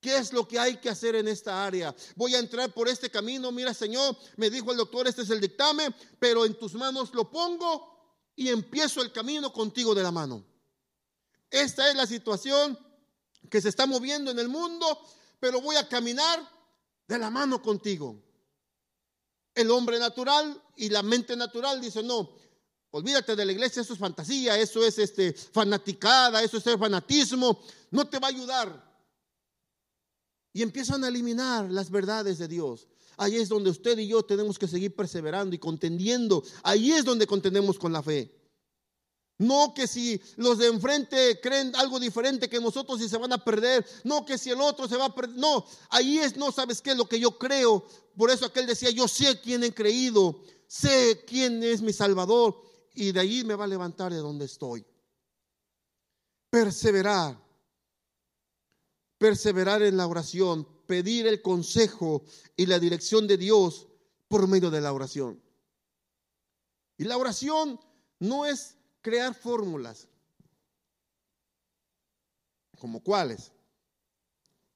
¿Qué es lo que hay que hacer en esta área? Voy a entrar por este camino. Mira, Señor, me dijo el doctor, este es el dictamen, pero en tus manos lo pongo y empiezo el camino contigo de la mano. Esta es la situación que se está moviendo en el mundo, pero voy a caminar de la mano contigo. El hombre natural y la mente natural dice, no, olvídate de la iglesia, eso es fantasía, eso es este, fanaticada, eso es fanatismo, no te va a ayudar. Y empiezan a eliminar las verdades de Dios. Ahí es donde usted y yo tenemos que seguir perseverando y contendiendo. Ahí es donde contendemos con la fe. No que si los de enfrente creen algo diferente que nosotros y se van a perder. No que si el otro se va a perder. No, ahí es, no sabes qué lo que yo creo. Por eso aquel decía, yo sé quién he creído, sé quién es mi Salvador y de ahí me va a levantar de donde estoy. Perseverar. Perseverar en la oración, pedir el consejo y la dirección de Dios por medio de la oración. Y la oración no es crear fórmulas. ¿Como cuáles?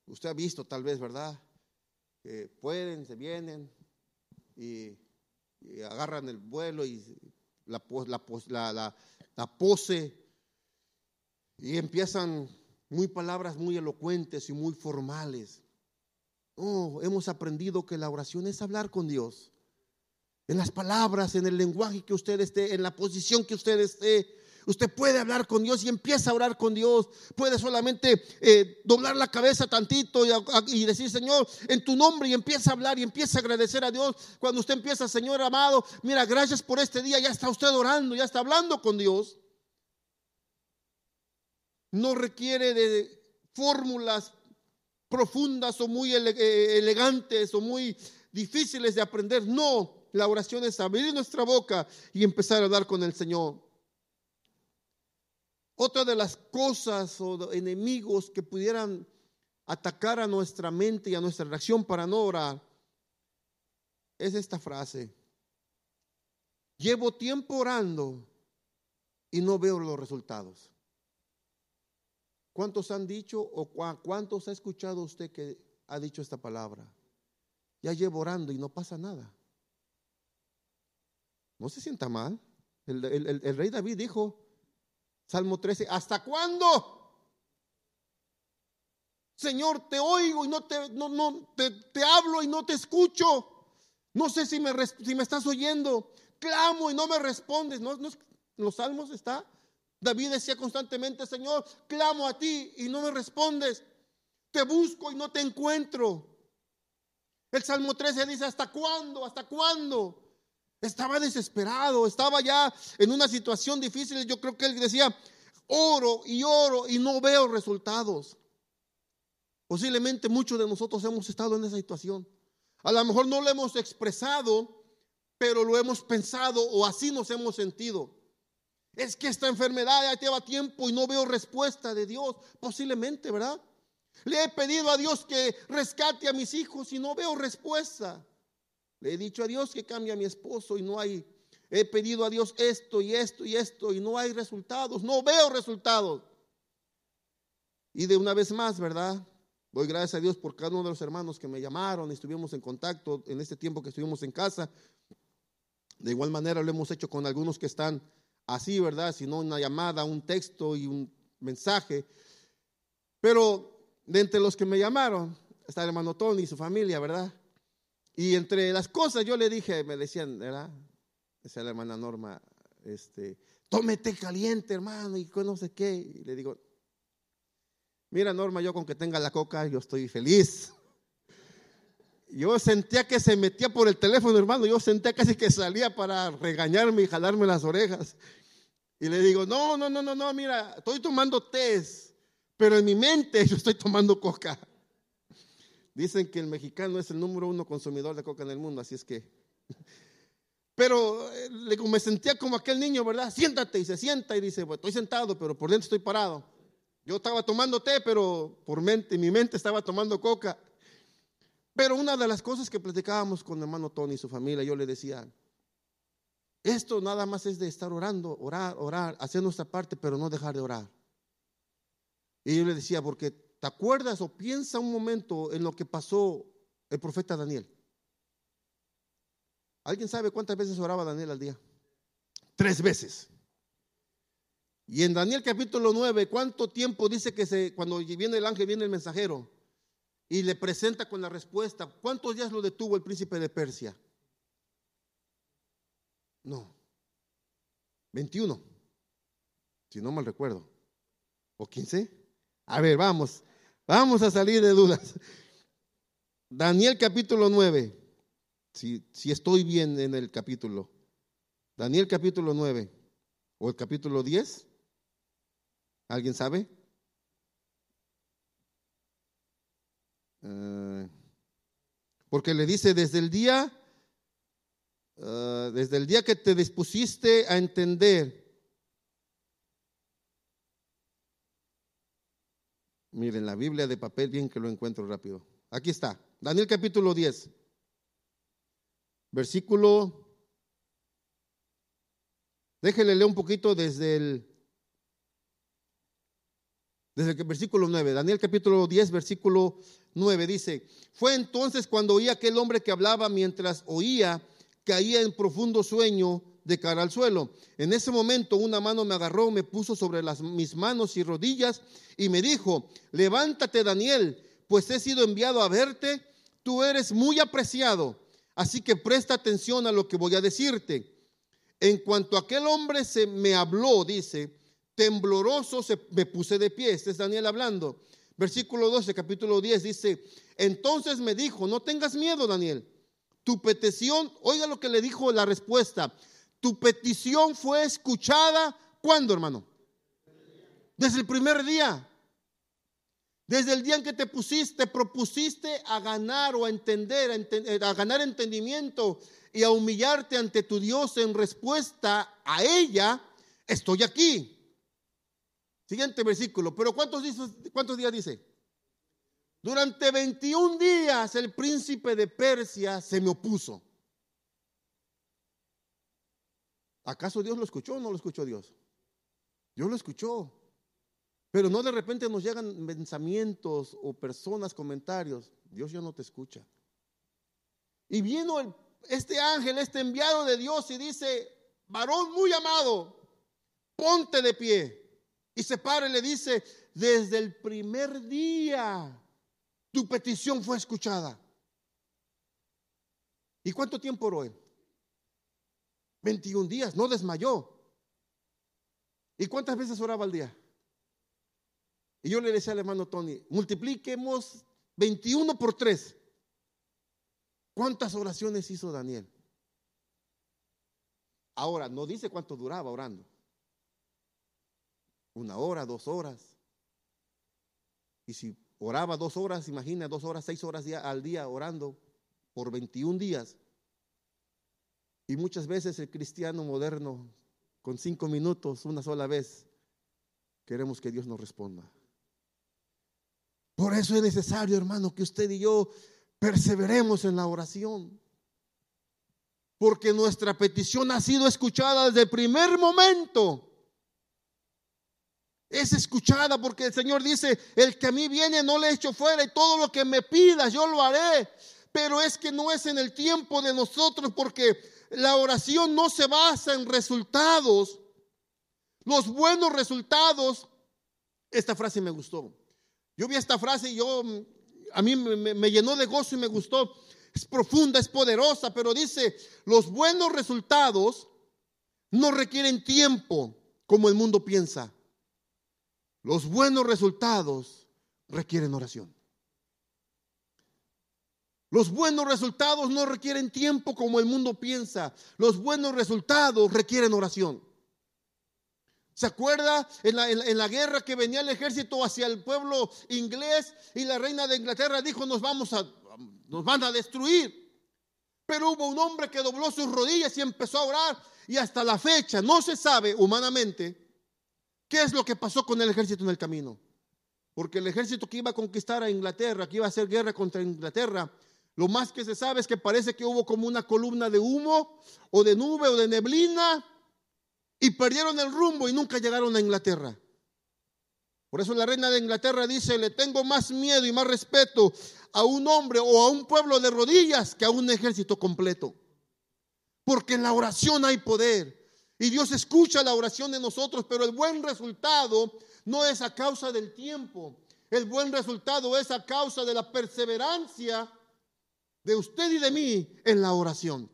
Usted ha visto tal vez, ¿verdad? Que pueden, se vienen y, agarran el vuelo y la, la, la pose y empiezan muy palabras muy elocuentes y muy formales. Oh, hemos aprendido que la oración es hablar con Dios en las palabras, en el lenguaje que usted esté, en la posición que usted esté. Usted puede hablar con Dios y empieza a orar con Dios. Puede solamente eh, doblar la cabeza tantito y, decir, Señor, en tu nombre y empieza a hablar y empieza a agradecer a Dios. Cuando usted empieza, Señor amado, mira, gracias por este día. Ya está usted orando, ya está hablando con Dios. No requiere de fórmulas profundas o muy eh, elegantes o muy difíciles de aprender. No, la oración es abrir nuestra boca y empezar a hablar con el Señor. Otra de las cosas o enemigos que pudieran atacar a nuestra mente y a nuestra reacción para no orar es esta frase. Llevo tiempo orando y no veo los resultados. ¿Cuántos han dicho o cuántos ha escuchado usted que ha dicho esta palabra? Ya llevo orando y no pasa nada. No se sienta mal. El, rey David dijo, Salmo 13, ¿hasta cuándo? Señor, te oigo y no te, no, no, te, hablo y no te escucho. No sé si me, si me estás oyendo. Clamo y no me respondes. ¿No, no, los salmos está. David decía constantemente, Señor, clamo a ti y no me respondes. Te busco y no te encuentro. El Salmo 13 dice, ¿hasta cuándo? ¿Hasta cuándo? Estaba desesperado, estaba ya en una situación difícil. Yo creo que él decía, oro y oro y no veo resultados. Posiblemente muchos de nosotros hemos estado en esa situación. A lo mejor no lo hemos expresado, pero lo hemos pensado o así nos hemos sentido. Es que esta enfermedad ya lleva tiempo y no veo respuesta de Dios. Posiblemente, ¿verdad? Le he pedido a Dios que rescate a mis hijos y no veo respuesta. Le he dicho a Dios que cambie a mi esposo y no hay. He pedido a Dios esto y esto y esto y no hay resultados. No veo resultados. Y de una vez más, ¿verdad? Doy gracias a Dios por cada uno de los hermanos que me llamaron y estuvimos en contacto en este tiempo que estuvimos en casa. De igual manera lo hemos hecho con algunos que están así, ¿verdad? Si no una llamada, un texto y un mensaje. Pero de entre los que me llamaron está el hermano Tony y su familia, ¿verdad? Y entre las cosas yo le dije, me decían, ¿verdad? Decía la hermana Norma, este, tómete caliente, hermano, y no sé qué. Y le digo, mira Norma, yo con que tenga la coca, yo estoy feliz. Yo sentía que se metía por el teléfono, hermano, yo sentía casi que salía para regañarme y jalarme las orejas. Y le digo, no, no, no, no, no, mira, estoy tomando té, pero en mi mente yo estoy tomando coca. Dicen que el mexicano es el número uno consumidor de coca en el mundo, así es que. [laughs] Pero eh, me sentía como aquel niño, ¿verdad? Siéntate y se sienta y dice, bueno, estoy sentado, pero por dentro estoy parado. Yo estaba tomando té, pero por mente, mi mente estaba tomando coca. Pero una de las cosas que platicábamos con el hermano Tony y su familia, yo le decía, esto nada más es de estar orando, orar, orar, hacer nuestra parte, pero no dejar de orar. Y yo le decía, porque ¿te acuerdas o piensa un momento en lo que pasó el profeta Daniel? ¿Alguien sabe cuántas veces oraba Daniel al día? Tres veces. Y en Daniel capítulo 9, ¿cuánto tiempo dice que se, cuando viene el ángel, viene el mensajero y le presenta con la respuesta? ¿Cuántos días lo detuvo el príncipe de Persia? No. 21. Si no mal recuerdo. ¿O 15? A ver, vamos. Vamos a salir de dudas. Daniel capítulo 9. Si, estoy bien en el capítulo. Daniel capítulo 9. ¿O el capítulo 10? ¿Alguien sabe? Eh, porque le dice, desde el día Ah, desde el día que te dispusiste a entender, miren la Biblia de papel, bien que lo encuentro rápido. Aquí está, Daniel capítulo 10, versículo, déjenle leer un poquito desde el, desde el versículo 9, Daniel capítulo 10, versículo 9 dice, fue entonces cuando oí aquel hombre que hablaba mientras oía, caía en profundo sueño de cara al suelo. En ese momento una mano me agarró, me puso sobre mis manos y rodillas y me dijo, levántate Daniel, pues he sido enviado a verte, tú eres muy apreciado, así que presta atención a lo que voy a decirte. En cuanto aquel hombre se me habló, dice, tembloroso se, me puse de pie, este es Daniel hablando. Versículo 12, capítulo 10 dice, entonces me dijo, no tengas miedo Daniel tu petición, oiga lo que le dijo la respuesta. Tu petición fue escuchada. ¿Cuándo, hermano? Desde el primer día. Desde el día en que te pusiste, propusiste a ganar o a entender, a, entender, a ganar entendimiento y a humillarte ante tu Dios en respuesta a ella, estoy aquí. Siguiente versículo. Pero ¿cuántos, cuántos días dice? Durante 21 días el príncipe de Persia se me opuso. ¿Acaso Dios lo escuchó o no lo escuchó Dios? Dios lo escuchó. Pero no de repente nos llegan pensamientos o personas, comentarios. Dios ya no te escucha. Y vino este ángel, este enviado de Dios y dice, varón muy amado, ponte de pie. Y se para y le dice, desde el primer día tu petición fue escuchada. ¿Y cuánto tiempo oró él? 21 días, no desmayó. ¿Y cuántas veces oraba al día? Y yo le decía al hermano Tony, multipliquemos 21 por 3. ¿Cuántas oraciones hizo Daniel? Ahora, no dice cuánto duraba orando. Una hora, dos horas. Y si Oraba dos horas, imagina, dos horas, seis horas al día orando por 21 días. Y muchas veces el cristiano moderno, con cinco minutos, una sola vez, queremos que Dios nos responda. Por eso es necesario, hermano, que usted y yo perseveremos en la oración. Porque nuestra petición ha sido escuchada desde el primer momento es escuchada porque el Señor dice, el que a mí viene no le echo fuera y todo lo que me pidas yo lo haré. Pero es que no es en el tiempo de nosotros porque la oración no se basa en resultados. Los buenos resultados, esta frase me gustó. Yo vi esta frase y yo, a mí me, me llenó de gozo y me gustó. Es profunda, es poderosa, pero dice, los buenos resultados no requieren tiempo como el mundo piensa. Los buenos resultados requieren oración. Los buenos resultados no requieren tiempo como el mundo piensa. Los buenos resultados requieren oración. ¿Se acuerda en la, guerra que venía el ejército hacia el pueblo inglés y la reina de Inglaterra dijo nos vamos a, nos van a destruir? Pero hubo un hombre que dobló sus rodillas y empezó a orar y hasta la fecha no se sabe humanamente qué es lo que pasó con el ejército en el camino. Porque el ejército que iba a conquistar a Inglaterra, que iba a hacer guerra contra Inglaterra, lo más que se sabe es que parece que hubo como una columna de humo o de nube o de neblina y perdieron el rumbo y nunca llegaron a Inglaterra. Por eso la reina de Inglaterra dice, le tengo más miedo y más respeto a un hombre o a un pueblo de rodillas que a un ejército completo. Porque en la oración hay poder. Y Dios escucha la oración de nosotros, pero el buen resultado no es a causa del tiempo. El buen resultado es a causa de la perseverancia de usted y de mí en la oración.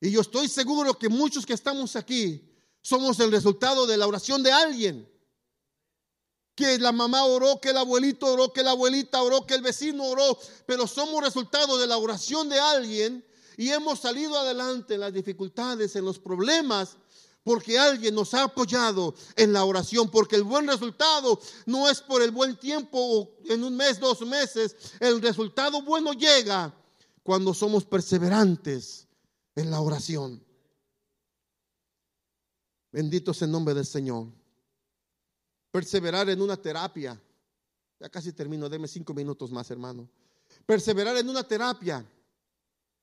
Y yo estoy seguro que muchos que estamos aquí somos el resultado de la oración de alguien. Que la mamá oró, que el abuelito oró, que la abuelita oró, que el vecino oró, pero somos resultado de la oración de alguien y hemos salido adelante en las dificultades, en los problemas, porque alguien nos ha apoyado en la oración, porque el buen resultado no es por el buen tiempo o en un mes, dos meses, el resultado bueno llega cuando somos perseverantes en la oración. Bendito sea el nombre del Señor. Perseverar en una terapia. Ya casi termino, deme cinco minutos más, hermano. Perseverar en una terapia,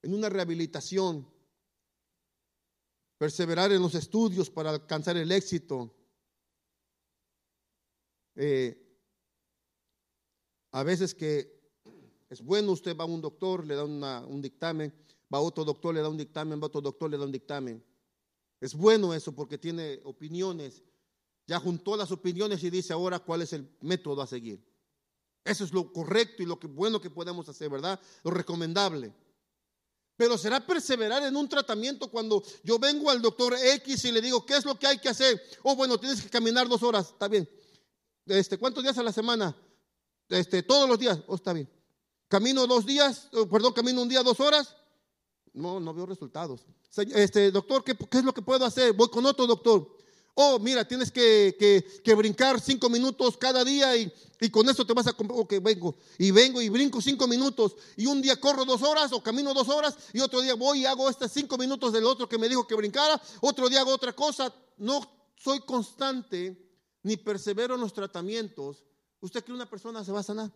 en una rehabilitación, perseverar en los estudios para alcanzar el éxito. Eh, a veces que es bueno, usted va a un doctor, le da un dictamen, va a otro doctor, le da un dictamen, va a otro doctor, le da un dictamen. Es bueno eso porque tiene opiniones. Ya juntó las opiniones y dice ahora cuál es el método a seguir. Eso es lo correcto y lo que bueno que podemos hacer, ¿verdad? Lo recomendable. Pero será perseverar en un tratamiento cuando yo vengo al doctor X y le digo, ¿qué es lo que hay que hacer? Oh, bueno, tienes que caminar dos horas, está bien. Este, ¿Cuántos días a la semana? Este, todos los días, oh, está bien. Camino dos días, oh, perdón, camino un día, dos horas. No, no veo resultados. Este, doctor, ¿qué, ¿qué es lo que puedo hacer? Voy con otro doctor. Oh, mira, tienes que, brincar cinco minutos cada día y, con eso te vas a... Ok, vengo y vengo y brinco cinco minutos y un día corro dos horas o camino dos horas y otro día voy y hago estos cinco minutos del otro que me dijo que brincara, otro día hago otra cosa. No soy constante ni persevero en los tratamientos. ¿Usted cree una persona se va a sanar?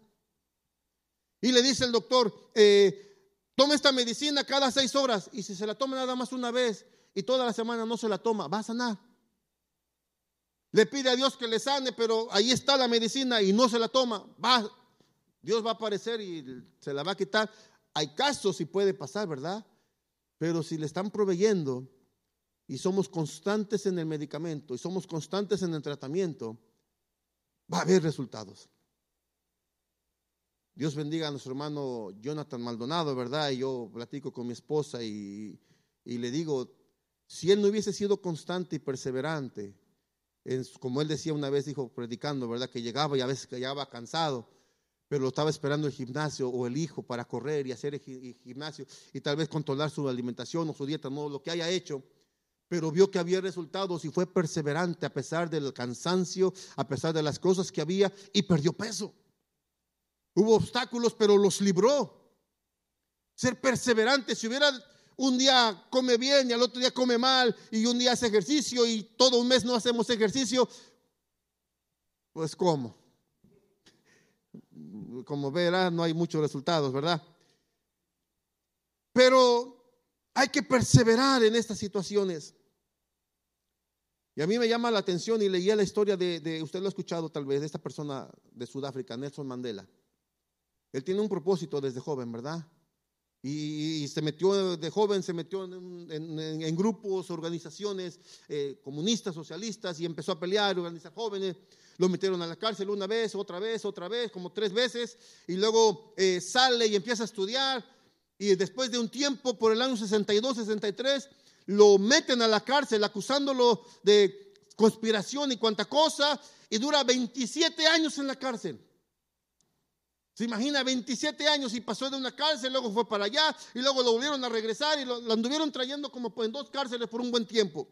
Y le dice el doctor, eh, tome esta medicina cada seis horas y si se la toma nada más una vez y toda la semana no se la toma, va a sanar. Le pide a Dios que le sane, pero ahí está la medicina y no se la toma. Va, Dios va a aparecer y se la va a quitar. Hay casos y puede pasar, ¿verdad? Pero si le están proveyendo y somos constantes en el medicamento y somos constantes en el tratamiento, va a haber resultados. Dios bendiga a nuestro hermano Jonathan Maldonado, ¿verdad? Y yo platico con mi esposa y, y le digo, si él no hubiese sido constante y perseverante, como él decía una vez, dijo, predicando, ¿verdad? Que llegaba y a veces llegaba cansado, pero lo estaba esperando el gimnasio o el hijo para correr y hacer el gimnasio y tal vez controlar su alimentación o su dieta, no lo que haya hecho. Pero vio que había resultados y fue perseverante a pesar del cansancio, a pesar de las cosas que había y perdió peso. Hubo obstáculos, pero los libró. Ser perseverante, si hubiera un día come bien y al otro día come mal y un día hace ejercicio y todo un mes no hacemos ejercicio, pues ¿cómo? Como verá, no hay muchos resultados, ¿verdad? Pero hay que perseverar en estas situaciones. Y a mí me llama la atención y leía la historia de, de, usted lo ha escuchado tal vez, de esta persona de Sudáfrica, Nelson Mandela. Él tiene un propósito desde joven, ¿verdad? Y, se metió de joven, se metió en, grupos, organizaciones eh, comunistas, socialistas, y empezó a pelear, organizar jóvenes. Lo metieron a la cárcel una vez, otra vez, otra vez, como tres veces, y luego eh, sale y empieza a estudiar. Y después de un tiempo, por el año 62, 63, lo meten a la cárcel acusándolo de conspiración y cuanta cosa, y dura 27 años en la cárcel. Se imagina 27 años y pasó de una cárcel, luego fue para allá y luego lo volvieron a regresar y lo, anduvieron trayendo como en dos cárceles por un buen tiempo.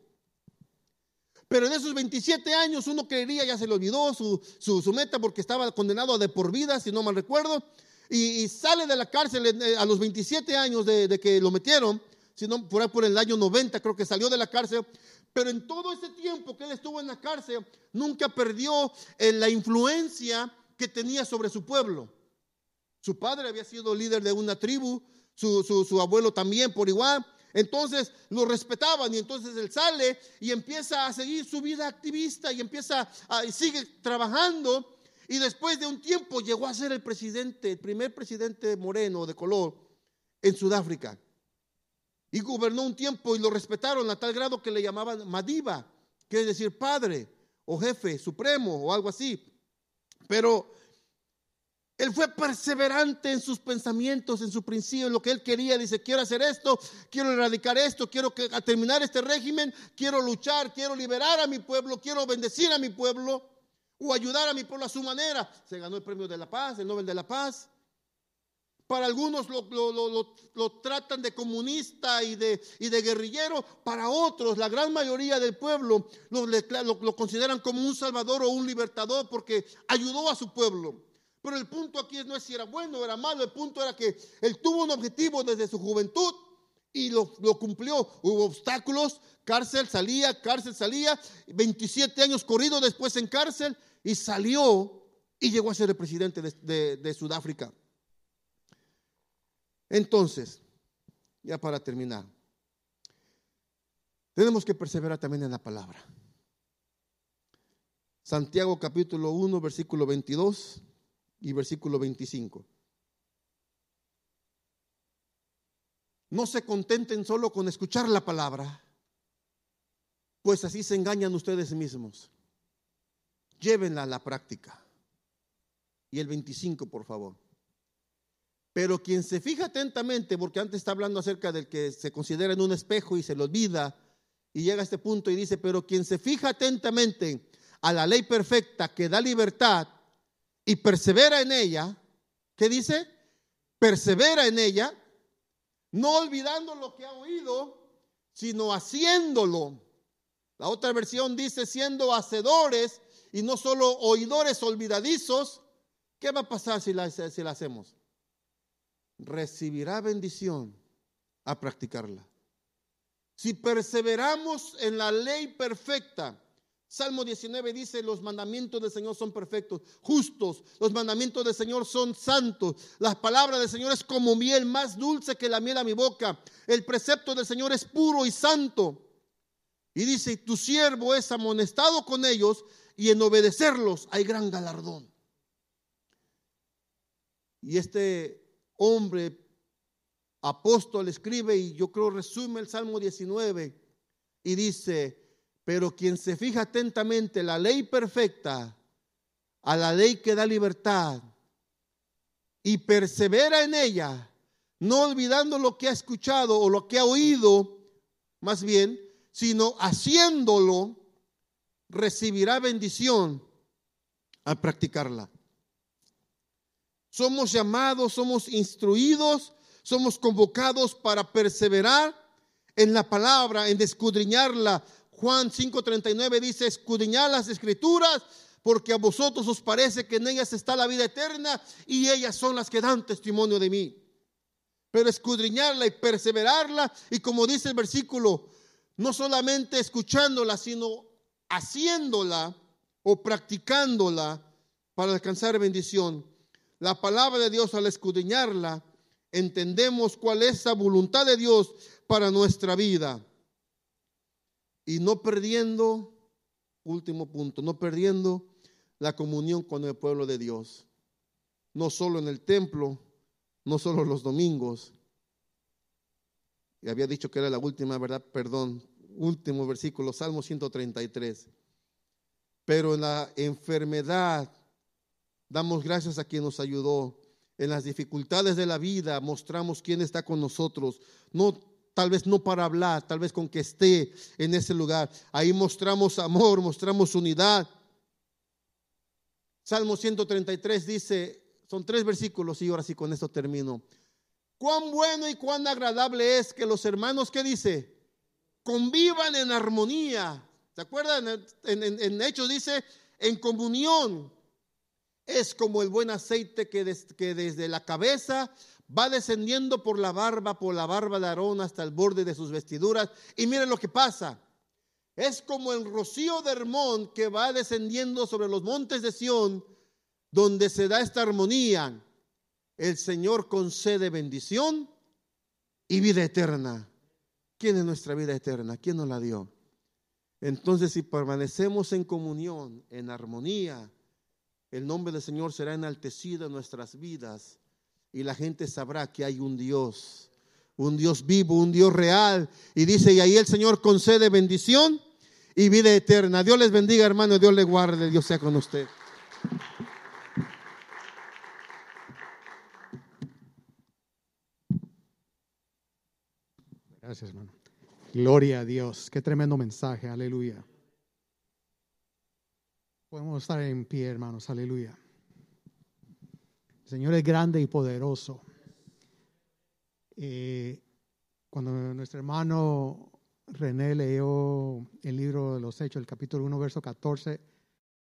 Pero en esos 27 años uno creería, ya se le olvidó su, meta porque estaba condenado a de por vida, si no mal recuerdo, y, sale de la cárcel eh, a los 27 años de, que lo metieron, si no, por ahí por el año 90 creo que salió de la cárcel, pero en todo ese tiempo que él estuvo en la cárcel, nunca perdió eh, la influencia que tenía sobre su pueblo. Su padre había sido líder de una tribu, su, su abuelo también por igual, entonces lo respetaban y entonces él sale y empieza a seguir su vida activista y empieza a, y sigue trabajando. Y después de un tiempo llegó a ser el presidente, el primer presidente moreno de color en Sudáfrica. Y gobernó un tiempo y lo respetaron a tal grado que le llamaban Madiba, que es decir padre o jefe supremo o algo así. Pero él fue perseverante en sus pensamientos, en su principio, en lo que él quería. Dice, quiero hacer esto, quiero erradicar esto, quiero que, terminar este régimen, quiero luchar, quiero liberar a mi pueblo, quiero bendecir a mi pueblo o ayudar a mi pueblo a su manera. Se ganó el premio de la paz, el Nobel de la Paz. Para algunos lo, tratan de comunista y de, guerrillero, para otros, la gran mayoría del pueblo, lo consideran como un salvador o un libertador porque ayudó a su pueblo. Pero el punto aquí no es si era bueno o era malo, el punto era que él tuvo un objetivo desde su juventud y lo, cumplió. Hubo obstáculos, cárcel salía, cárcel salía, 27 años corrido después en cárcel y salió y llegó a ser el presidente de, de Sudáfrica. Entonces, ya para terminar, tenemos que perseverar también en la palabra. Santiago capítulo 1, versículo 22 y versículo 25. No se contenten solo con escuchar la palabra, pues así se engañan ustedes mismos. Llévenla a la práctica. Y el 25, por favor. Pero quien se fija atentamente, porque antes está hablando acerca del que se considera en un espejo y se lo olvida, y llega a este punto y dice, pero quien se fija atentamente a la ley perfecta que da libertad y persevera en ella, ¿qué dice? Persevera en ella, no olvidando lo que ha oído, sino haciéndolo. La otra versión dice siendo hacedores y no solo oidores olvidadizos. ¿Qué va a pasar si la, si la hacemos? Recibirá bendición a practicarla. Si perseveramos en la ley perfecta, Salmo 19 dice, los mandamientos del Señor son perfectos, justos, los mandamientos del Señor son santos, las palabras del Señor es como miel, más dulce que la miel a mi boca, el precepto del Señor es puro y santo. Y dice, tu siervo es amonestado con ellos y en obedecerlos hay gran galardón. Y este hombre apóstol escribe y yo creo resume el Salmo 19 y dice, pero quien se fija atentamente la ley perfecta, a la ley que da libertad, y persevera en ella, no olvidando lo que ha escuchado o lo que ha oído, más bien, sino haciéndolo, recibirá bendición al practicarla. Somos llamados, somos instruidos, somos convocados para perseverar en la palabra, en escudriñarla, Juan 5:39 dice, escudriñad las escrituras porque a vosotros os parece que en ellas está la vida eterna y ellas son las que dan testimonio de mí. Pero escudriñarla y perseverarla y como dice el versículo, no solamente escuchándola, sino haciéndola o practicándola para alcanzar bendición. La palabra de Dios al escudriñarla, entendemos cuál es la voluntad de Dios para nuestra vida y no perdiendo, último punto, no perdiendo la comunión con el pueblo de Dios. No solo en el templo, no solo los domingos. Y había dicho que era la última, ¿verdad? Perdón, último versículo, Salmo 133. Pero en la enfermedad damos gracias a quien nos ayudó. En las dificultades de la vida mostramos quién está con nosotros. No tal vez no para hablar, tal vez con que esté en ese lugar. Ahí mostramos amor, mostramos unidad. Salmo 133 dice, son tres versículos y ahora sí con esto termino. Cuán bueno y cuán agradable es que los hermanos, ¿qué dice? Convivan en armonía. ¿Se acuerdan? En, Hechos dice, en comunión es como el buen aceite que desde la cabeza va descendiendo por la barba, por la barba de Aarón hasta el borde de sus vestiduras. Y miren lo que pasa. Es como el rocío de Hermón que va descendiendo sobre los montes de Sión, donde se da esta armonía. El Señor concede bendición y vida eterna. ¿Quién es nuestra vida eterna? ¿Quién nos la dio? Entonces, si permanecemos en comunión, en armonía, el nombre del Señor será enaltecido en nuestras vidas y la gente sabrá que hay un Dios, un Dios vivo, un Dios real. Y dice, y ahí el Señor concede bendición y vida eterna. Dios les bendiga, hermano, Dios les guarde, Dios sea con usted.
Gracias, hermano. Gloria a Dios. Qué tremendo mensaje. Aleluya. Podemos estar en pie, hermanos. Aleluya. El Señor es grande y poderoso. Eh, cuando nuestro hermano René leyó el libro de los Hechos, el capítulo 1, verso 14,